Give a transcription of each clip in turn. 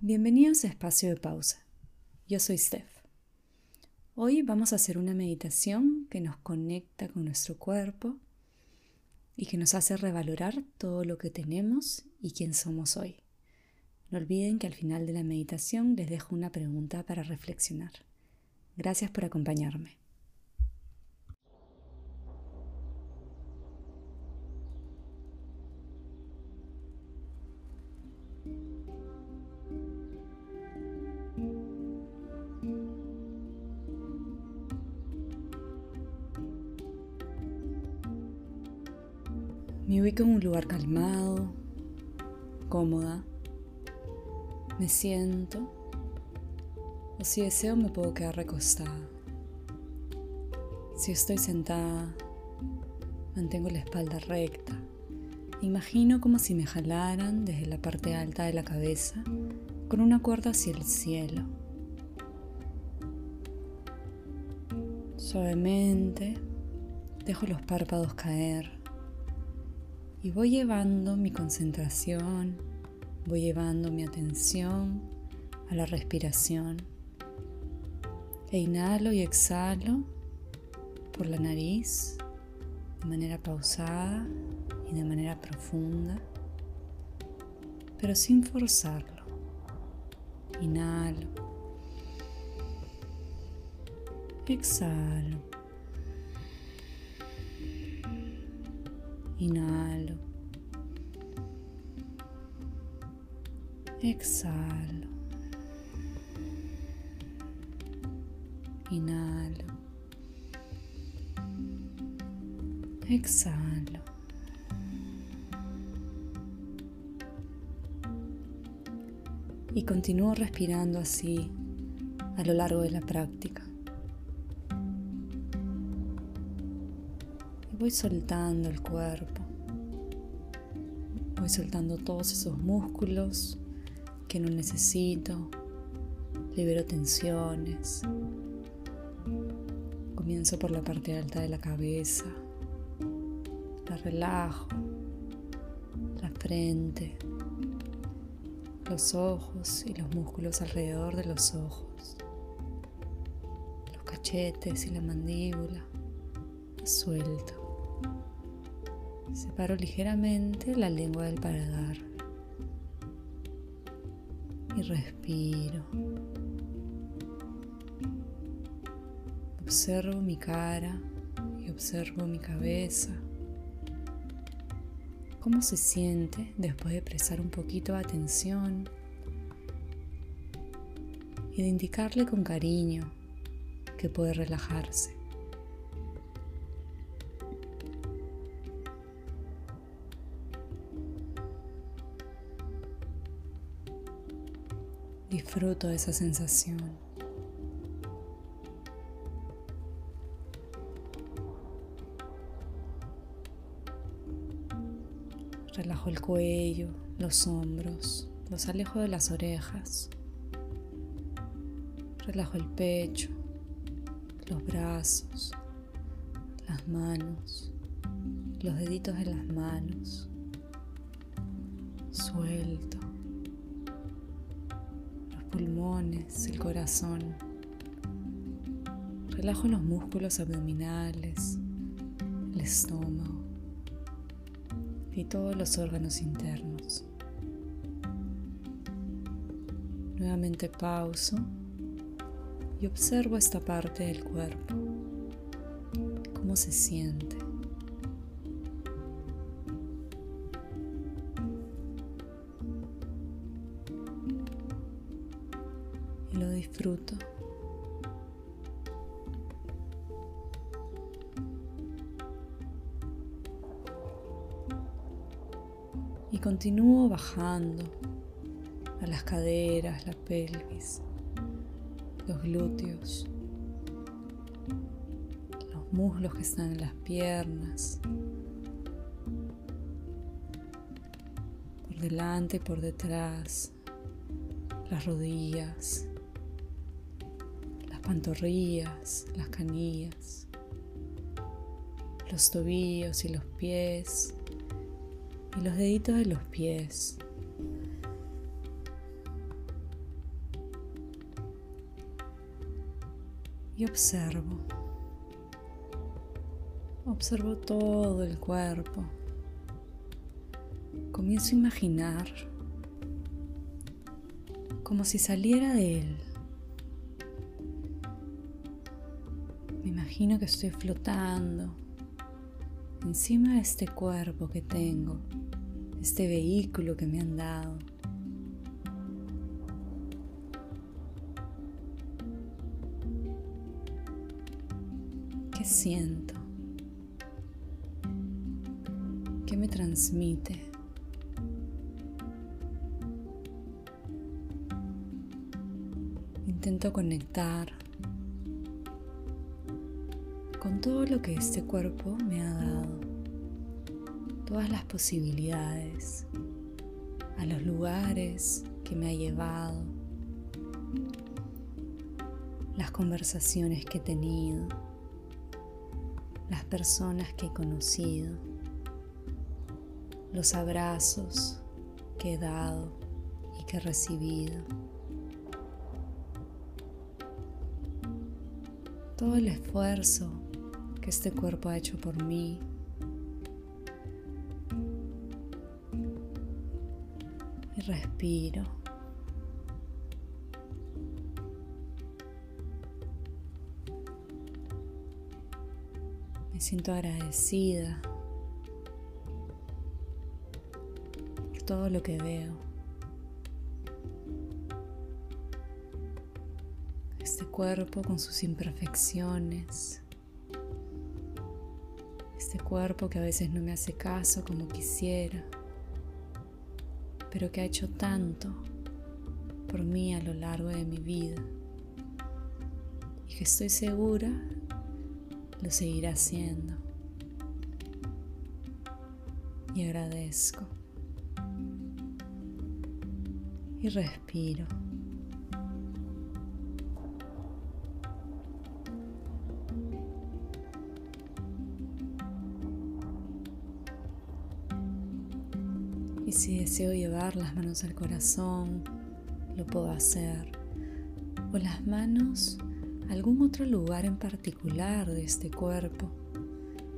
Bienvenidos a Espacio de Pausa. Yo soy Steph. Hoy vamos a hacer una meditación que nos conecta con nuestro cuerpo y que nos hace revalorar todo lo que tenemos y quién somos hoy. No olviden que al final de la meditación les dejo una pregunta para reflexionar. Gracias por acompañarme. Me ubico en un lugar calmado, cómoda. Me siento o si deseo me puedo quedar recostada. Si estoy sentada, mantengo la espalda recta. Imagino como si me jalaran desde la parte alta de la cabeza con una cuerda hacia el cielo. Suavemente dejo los párpados caer y voy llevando mi concentración, voy llevando mi atención a la respiración. E inhalo y exhalo por la nariz de manera pausada y de manera profunda, pero sin forzarlo. Inhalo. Exhalo. Inhalo. Exhalo. Inhalo. Exhalo. Y continúo respirando así a lo largo de la práctica. Voy soltando el cuerpo. Voy soltando todos esos músculos que no necesito. Libero tensiones. Comienzo por la parte alta de la cabeza. La relajo. La frente. Los ojos y los músculos alrededor de los ojos. Los cachetes y la mandíbula. Suelto. Separo ligeramente la lengua del paladar y respiro. Observo mi cara y observo mi cabeza. ¿Cómo se siente después de prestar un poquito de atención y de indicarle con cariño que puede relajarse? Disfruto de esa sensación. Relajo el cuello, los hombros, los alejo de las orejas. Relajo el pecho, los brazos, las manos, los deditos de las manos. Suelto pulmones, el corazón. Relajo los músculos abdominales, el estómago y todos los órganos internos. Nuevamente pauso y observo esta parte del cuerpo, cómo se siente. Y continúo bajando a las caderas, la pelvis, los glúteos, los muslos que están en las piernas, por delante y por detrás, las rodillas, pantorrillas, las canillas, los tobillos y los pies y los deditos de los pies. Y observo. Observo todo el cuerpo. Comienzo a imaginar como si saliera de él imagino que estoy flotando encima de este cuerpo que tengo, este vehículo que me han dado. ¿Qué siento? ¿Qué me transmite? Intento conectar todo lo que este cuerpo me ha dado, todas las posibilidades, a los lugares que me ha llevado, las conversaciones que he tenido, las personas que he conocido, los abrazos que he dado y que he recibido. Todo el esfuerzo este cuerpo ha hecho por mí. Y respiro. Me siento agradecida por todo lo que veo. Este cuerpo con sus imperfecciones. Este cuerpo que a veces no me hace caso como quisiera, pero que ha hecho tanto por mí a lo largo de mi vida y que estoy segura lo seguirá haciendo. Y agradezco. Y respiro. Si deseo llevar las manos al corazón, lo puedo hacer. O las manos algún otro lugar en particular de este cuerpo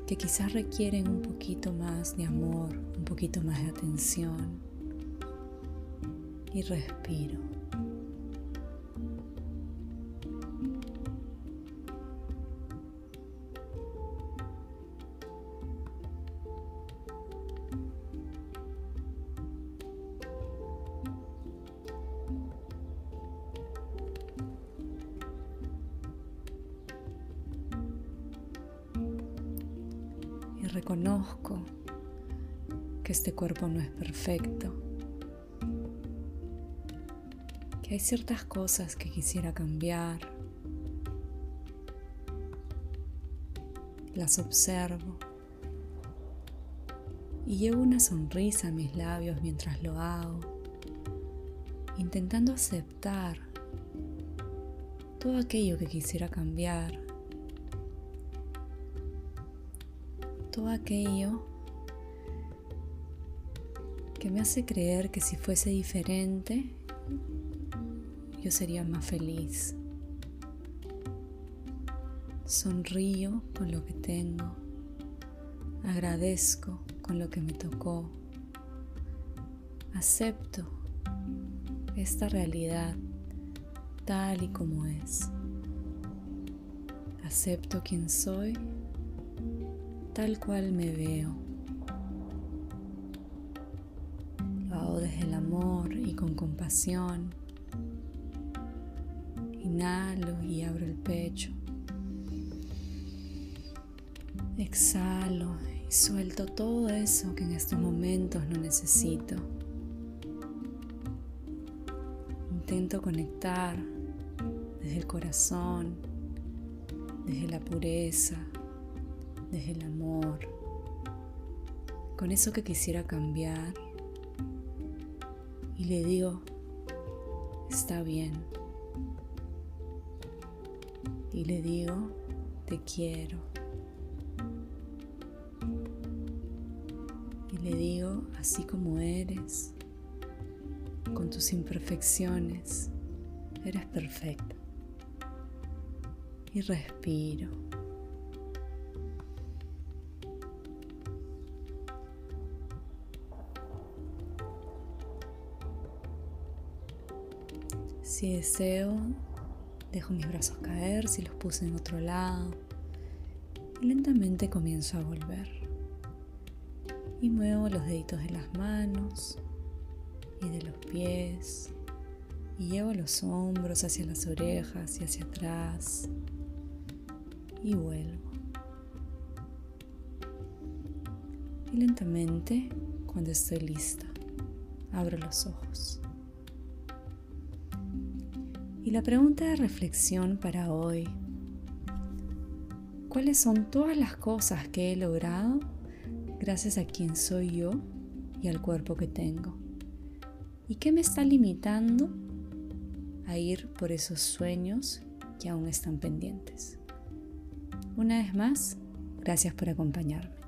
que quizás requieren un poquito más de amor, un poquito más de atención. Y respiro. Reconozco que este cuerpo no es perfecto, que hay ciertas cosas que quisiera cambiar, las observo y llevo una sonrisa a mis labios mientras lo hago, intentando aceptar todo aquello que quisiera cambiar todo aquello que me hace creer que si fuese diferente, yo sería más feliz. Sonrío con lo que tengo, agradezco con lo que me tocó, acepto esta realidad tal y como es. Acepto quien soy tal cual me veo. Lo hago desde el amor y con compasión. Inhalo y abro el pecho. Exhalo y suelto todo eso que en estos momentos no necesito. Intento conectar desde el corazón, desde la pureza, desde el amor, con eso que quisiera cambiar. Y le digo, está bien. Y le digo, te quiero. Y le digo, así como eres, con tus imperfecciones, eres perfecta. y respiro. Si deseo, dejo mis brazos caer si los puse en otro lado y lentamente comienzo a volver. Y muevo los deditos de las manos y de los pies y llevo los hombros hacia las orejas y hacia atrás y vuelvo. Y lentamente, cuando estoy lista, abro los ojos. Y la pregunta de reflexión para hoy, ¿cuáles son todas las cosas que he logrado gracias a quien soy yo y al cuerpo que tengo? ¿Y qué me está limitando a ir por esos sueños que aún están pendientes? Una vez más, gracias por acompañarme.